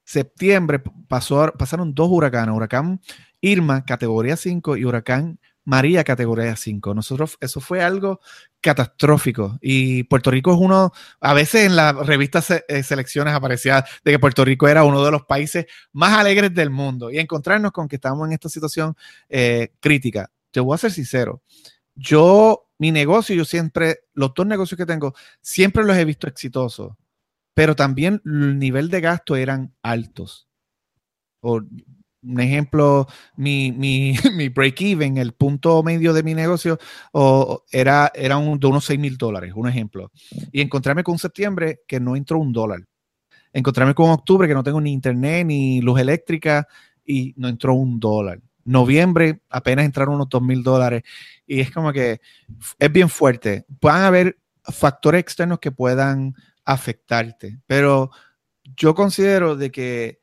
septiembre, pasó, pasaron dos huracanes, huracán Irma, categoría 5, y huracán María categoría 5. Nosotros, eso fue algo catastrófico. Y Puerto Rico es uno, a veces en las revistas eh, selecciones aparecía de que Puerto Rico era uno de los países más alegres del mundo. Y encontrarnos con que estamos en esta situación eh, crítica. Te voy a ser sincero. Yo, mi negocio, yo siempre, los dos negocios que tengo, siempre los he visto exitosos. Pero también el nivel de gasto eran altos. O, un ejemplo, mi, mi, <laughs> mi break-even, el punto medio de mi negocio, o era, era un, de unos 6 mil dólares, un ejemplo. Y encontrarme con septiembre que no entró un dólar. Encontrarme con octubre que no tengo ni internet ni luz eléctrica y no entró un dólar. Noviembre apenas entraron unos 2 mil dólares. Y es como que es bien fuerte. Pueden haber factores externos que puedan afectarte, pero yo considero de que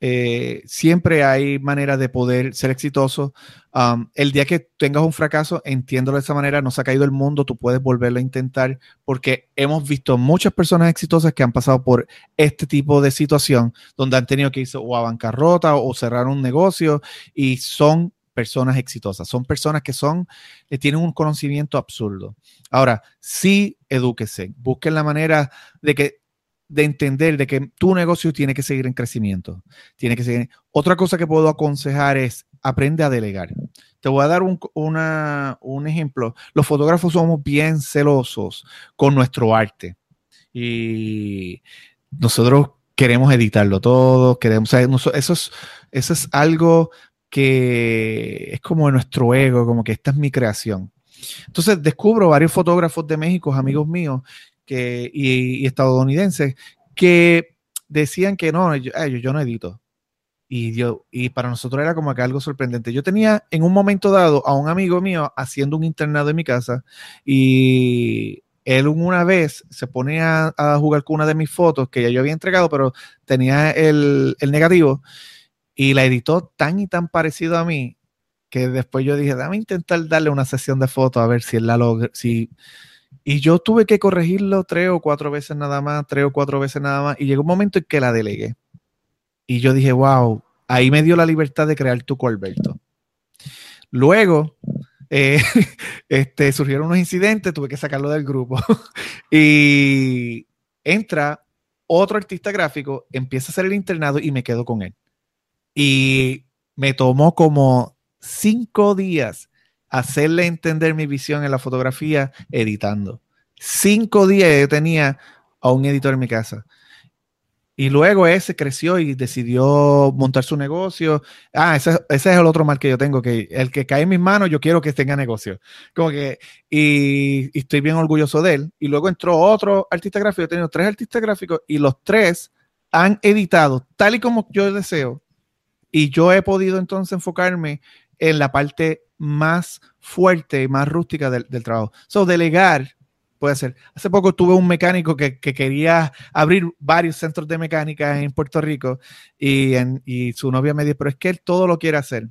eh, siempre hay maneras de poder ser exitoso. Um, el día que tengas un fracaso, entiéndolo de esa manera, no se ha caído el mundo, tú puedes volverlo a intentar, porque hemos visto muchas personas exitosas que han pasado por este tipo de situación, donde han tenido que ir o a bancarrota o, cerrar un negocio y son personas exitosas, son personas que son, eh, tienen un conocimiento absurdo. Ahora, sí, edúquese, busquen la manera de que de entender de que tu negocio tiene que seguir en crecimiento. Tiene que seguir. Otra cosa que puedo aconsejar es aprende a delegar. Te voy a dar un, un ejemplo. Los fotógrafos somos bien celosos con nuestro arte y nosotros queremos editarlo todo, queremos, eso es, eso es algo que es como nuestro ego, como que esta es mi creación. Entonces descubro varios fotógrafos de México, amigos míos, que, y, estadounidenses que decían que no, yo, yo, no edito. Y, yo, y para nosotros era como que algo sorprendente. Yo tenía en un momento dado a un amigo mío haciendo un internado en mi casa y él una vez se ponía a jugar con una de mis fotos que ya yo había entregado, pero tenía el, el negativo y la editó tan y tan parecido a mí que después yo dije, dame intentar darle una sesión de fotos a ver si él la logra, si, y yo tuve que corregirlo tres o cuatro veces nada más, tres o cuatro veces nada más. Y llegó un momento en que la delegué. Y yo dije, wow, ahí me dio la libertad de crear tu Alberto. Luego, eh, <laughs> este, surgieron unos incidentes, tuve que sacarlo del grupo. <laughs> y entra otro artista gráfico, empieza a hacer el internado y me quedo con él. Y me tomó como cinco días hacerle entender mi visión en la fotografía editando. Cinco días yo tenía a un editor en mi casa. Y luego ese creció y decidió montar su negocio. Ah, ese, es el otro mal que yo tengo, que el que cae en mis manos, yo quiero que tenga negocio. Como que, y, estoy bien orgulloso de él. Y luego entró otro artista gráfico, he tenido tres artistas gráficos y los tres han editado tal y como yo deseo. Y yo he podido entonces enfocarme en la parte más fuerte y más rústica del, trabajo. So, delegar puede ser. Hace poco tuve un mecánico que, quería abrir varios centros de mecánica en Puerto Rico y, su novia me dijo, pero es que él todo lo quiere hacer.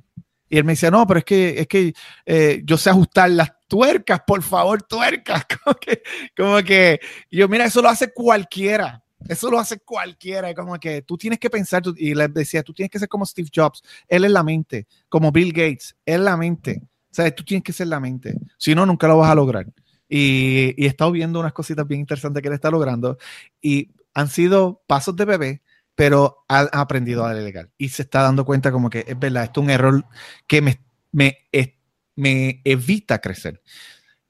Y él me decía, no, pero es que, es que eh, yo sé ajustar las tuercas, por favor, tuercas. <laughs> Como que, como que yo, mira, eso lo hace cualquiera. Eso lo hace cualquiera, como que tú tienes que pensar, y les decía, tú tienes que ser como Steve Jobs, él es la mente, como Bill Gates, él es la mente. O sea, tú tienes que ser la mente, si no, nunca lo vas a lograr. Y, y he estado viendo unas cositas bien interesantes que él está logrando y han sido pasos de bebé, pero ha, aprendido a delegar y se está dando cuenta como que es verdad, esto es un error que me, me, me evita crecer.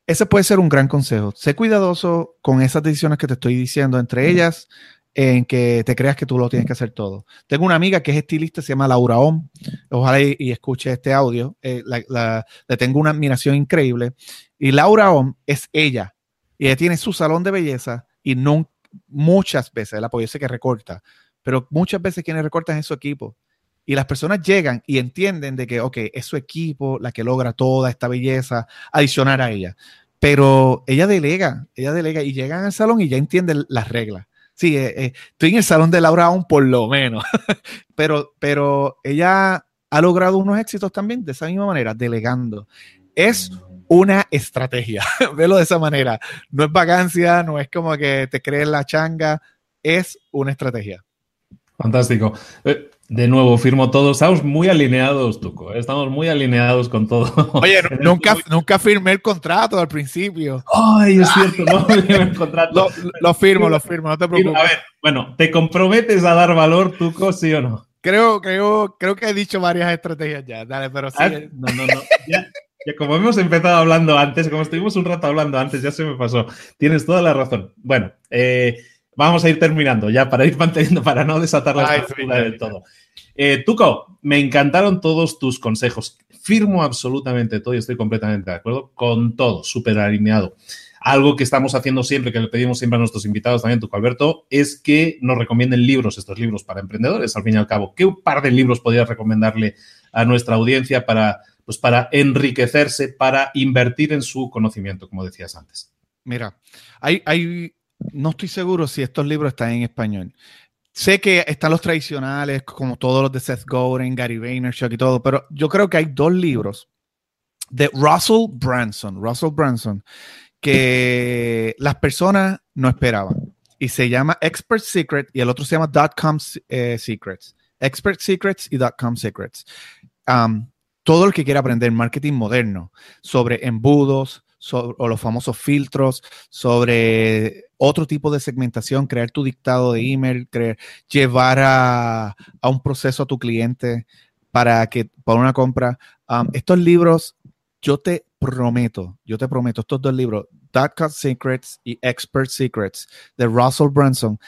Ese puede ser un gran consejo. Sé cuidadoso con esas decisiones que te estoy diciendo, entre ellas en que te creas que tú lo tienes que hacer todo. Tengo una amiga que es estilista, se llama Laura Om. Ojalá y, escuche este audio. Eh, le tengo una admiración increíble. Y Laura Om es ella. Y ella tiene su salón de belleza y no, muchas veces, la yo sé que recorta, pero muchas veces quienes recortan es su equipo. Y las personas llegan y entienden de que, ok, es su equipo la que logra toda esta belleza, adicionar a ella. Pero ella delega, ella delega y llegan al salón y ya entienden las reglas. Sí, eh, eh, estoy en el salón de Laura aún por lo menos, <laughs> pero, pero ella ha logrado unos éxitos también de esa misma manera, delegando. Es una estrategia, <laughs> velo de esa manera. No es vacancia, no es como que te crees la changa, es una estrategia. Fantástico. Eh, de nuevo, firmo todo. Estamos muy alineados, Tuco. Estamos muy alineados con todo. Oye, <laughs> nunca, nunca firmé el contrato al principio. Ay, es cierto, no <laughs> firmé el contrato. Lo, firmo, lo firmo, no te preocupes. A ver, bueno, ¿te comprometes a dar valor, Tuco, sí o no? Creo, creo, creo que he dicho varias estrategias ya. Dale, pero sí. Ah, no, no, no. Ya, ya, como hemos empezado hablando antes, como estuvimos un rato hablando antes, ya se me pasó. Tienes toda la razón. Bueno, eh vamos a ir terminando ya para ir manteniendo, para no desatar la estructura del todo. Eh, Tuco, me encantaron todos tus consejos. Firmo absolutamente todo y estoy completamente de acuerdo con todo, súper alineado. Algo que estamos haciendo siempre, que le pedimos siempre a nuestros invitados también, Tuco Alberto, es que nos recomienden libros, estos libros para emprendedores, al fin y al cabo. ¿Qué par de libros podrías recomendarle a nuestra audiencia para, pues para enriquecerse, para invertir en su conocimiento, como decías antes? Mira, hay, hay no estoy seguro si estos libros están en español. Sé que están los tradicionales, como todos los de Seth Godin, Gary Vaynerchuk y todo, pero yo creo que hay dos libros de Russell Branson, Russell Branson, que las personas no esperaban. Y se llama Expert Secret y el otro se llama Dot-com eh, Secrets. Expert Secrets y Dot-com Secrets. Um, todo el que quiera aprender marketing moderno sobre embudos, o los famosos filtros, sobre otro tipo de segmentación, crear tu dictado de email, crear, llevar a, un proceso a tu cliente para que para una compra. Um, estos libros, yo te prometo, yo te prometo, estos dos libros, Cut Secrets y Expert Secrets de Russell Brunson,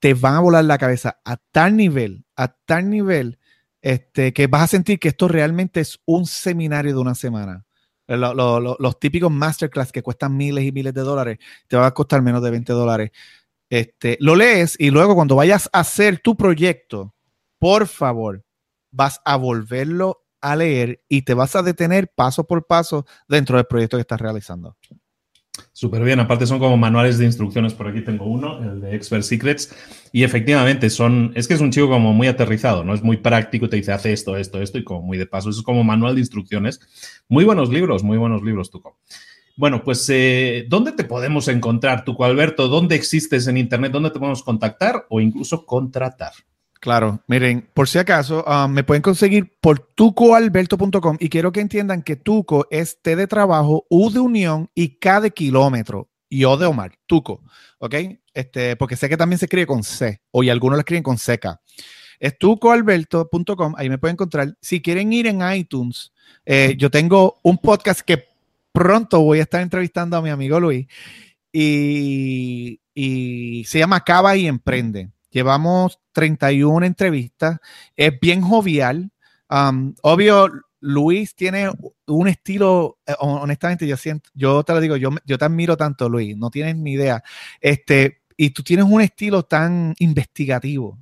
te van a volar la cabeza a tal nivel, a tal nivel, este, que vas a sentir que esto realmente es un seminario de una semana los típicos masterclass que cuestan miles y miles de dólares, te va a costar menos de 20 dólares. Este, lo lees y luego cuando vayas a hacer tu proyecto, por favor, vas a volverlo a leer y te vas a detener paso por paso dentro del proyecto que estás realizando. Súper bien, aparte son como manuales de instrucciones, por aquí tengo uno, el de Expert Secrets, y efectivamente son, es que es un chico como muy aterrizado, ¿no? Es muy práctico, te dice, hace esto, esto, esto, y como muy de paso, es como manual de instrucciones. Muy buenos libros, muy buenos libros, Tuco. Bueno, pues, eh, ¿dónde te podemos encontrar, Tuco Alberto? ¿Dónde existes en Internet? ¿Dónde te podemos contactar o incluso contratar? Claro, miren, por si acaso, ah, me pueden conseguir por tucoalberto.com y quiero que entiendan que Tuco es T de trabajo, U de unión y K de kilómetro y O de Omar, Tuco, ¿ok? Este, porque sé que también se escribe con C o y algunos lo escriben con CK. Es tucoalberto.com, ahí me pueden encontrar. Si quieren ir en iTunes, eh, yo tengo un podcast que pronto voy a estar entrevistando a mi amigo Luis y, y se llama Cava y Emprende. Llevamos 31 entrevistas. Es bien jovial. Obvio, Luis tiene un estilo, eh, honestamente, yo siento, yo te lo digo, yo, yo te admiro tanto, Luis, no tienes ni idea. Este, y tú tienes un estilo tan investigativo.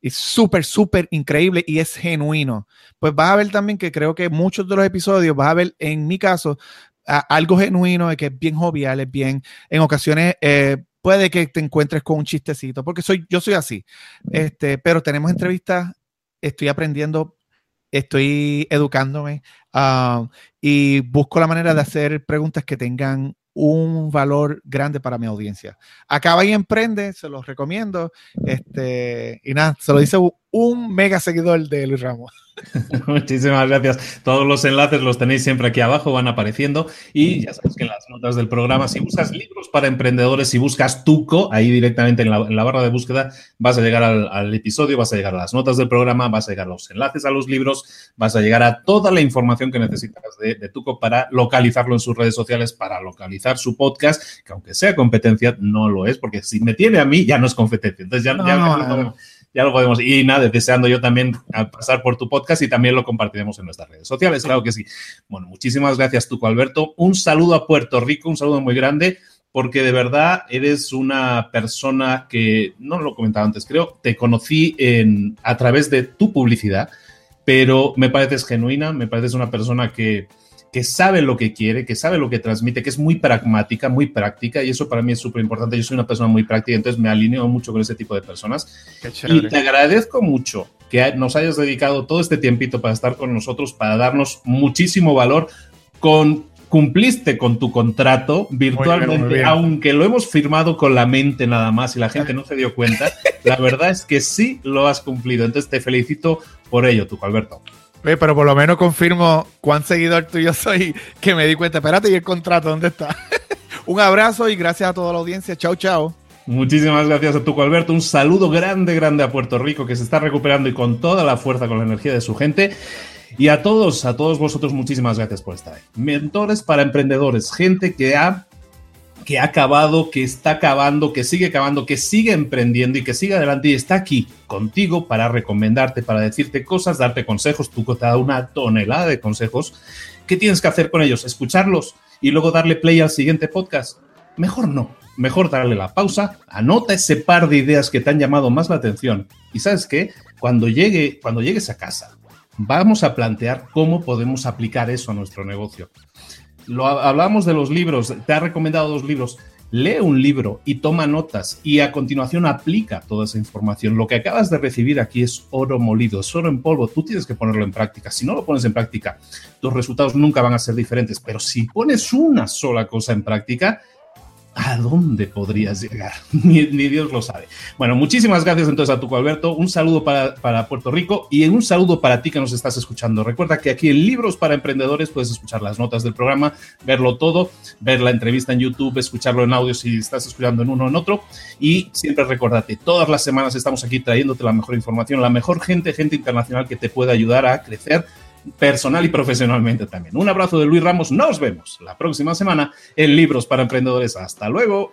Es súper, súper increíble y es genuino. Pues vas a ver también que creo que muchos de los episodios, vas a ver en mi caso, algo genuino, que es bien jovial, es bien, en ocasiones eh, puede que te encuentres con un chistecito, porque soy, yo soy así. Este, pero tenemos entrevistas, estoy aprendiendo, estoy educándome ah, y busco la manera de hacer preguntas que tengan un valor grande para mi audiencia. Acaba y emprende, se los recomiendo. Este, y nada, se lo dice un mega seguidor de Luis Ramos. <laughs> Muchísimas gracias. Todos los enlaces los tenéis siempre aquí abajo, van apareciendo. Y ya sabes que en las notas del programa, si buscas libros para emprendedores, si buscas Tuco, ahí directamente en la, barra de búsqueda vas a llegar al, episodio, vas a llegar a las notas del programa, vas a llegar a los enlaces a los libros, vas a llegar a toda la información que necesitas de, Tuco para localizarlo en sus redes sociales, para localizar su podcast, que aunque sea competencia, no lo es, porque si me tiene a mí, ya no es competencia. Entonces ya, no, ya ya lo podemos. Y nada, deseando yo también pasar por tu podcast y también lo compartiremos en nuestras redes sociales, claro que sí. Bueno, muchísimas gracias, Tuco Alberto. Un saludo a Puerto Rico, un saludo muy grande, porque de verdad eres una persona que, no lo comentaba antes, creo, te conocí en, a través de tu publicidad, pero me pareces genuina, me pareces una persona que que sabe lo que quiere, que sabe lo que transmite, que es muy pragmática, muy práctica, y eso para mí es súper importante. Yo soy una persona muy práctica, entonces me alineo mucho con ese tipo de personas. Y te agradezco mucho que nos hayas dedicado todo este tiempito para estar con nosotros, para darnos muchísimo valor. Con, cumpliste con tu contrato virtualmente, aunque lo hemos firmado con la mente nada más y la <laughs> gente no se dio cuenta, la verdad es que sí lo has cumplido. Entonces te felicito por ello, tu Alberto pero por lo menos confirmo cuán seguidor tuyo soy, que me di cuenta. Espérate, ¿y el contrato dónde está? <laughs> Un abrazo y gracias a toda la audiencia. Chao, chao. Muchísimas gracias a Tuco Alberto. Un saludo grande, grande a Puerto Rico, que se está recuperando y con toda la fuerza, con la energía de su gente. Y a todos, a todos vosotros, muchísimas gracias por estar ahí. Mentores para emprendedores, gente que ha que ha acabado, que está acabando, que sigue acabando, que sigue emprendiendo y que sigue adelante y está aquí contigo para recomendarte, para decirte cosas, darte consejos. Tú te da una tonelada de consejos. ¿Qué tienes que hacer con ellos? Escucharlos y luego darle play al siguiente podcast. Mejor no. Mejor darle la pausa, anota ese par de ideas que te han llamado más la atención. Y sabes qué? Cuando, llegue, cuando llegues a casa, vamos a plantear cómo podemos aplicar eso a nuestro negocio lo hablamos de los libros, te ha recomendado dos libros. Lee un libro y toma notas y a continuación aplica toda esa información. Lo que acabas de recibir aquí es oro molido, es oro en polvo. Tú tienes que ponerlo en práctica. Si no lo pones en práctica, tus resultados nunca van a ser diferentes. Pero si pones una sola cosa en práctica, ¿A dónde podrías llegar? <laughs> ni, Dios lo sabe. Bueno, muchísimas gracias entonces a tu Alberto. Un saludo para, para, Puerto Rico y un saludo para ti que nos estás escuchando. Recuerda que aquí en Libros para Emprendedores puedes escuchar las notas del programa, verlo todo, ver la entrevista en YouTube, escucharlo en audio si estás escuchando en uno o en otro. Y siempre recordate, todas las semanas estamos aquí trayéndote la mejor información, la mejor gente, gente internacional que te puede ayudar a crecer personal y profesionalmente también. Un abrazo de Luis Ramos. Nos vemos la próxima semana en Libros para Emprendedores. Hasta luego.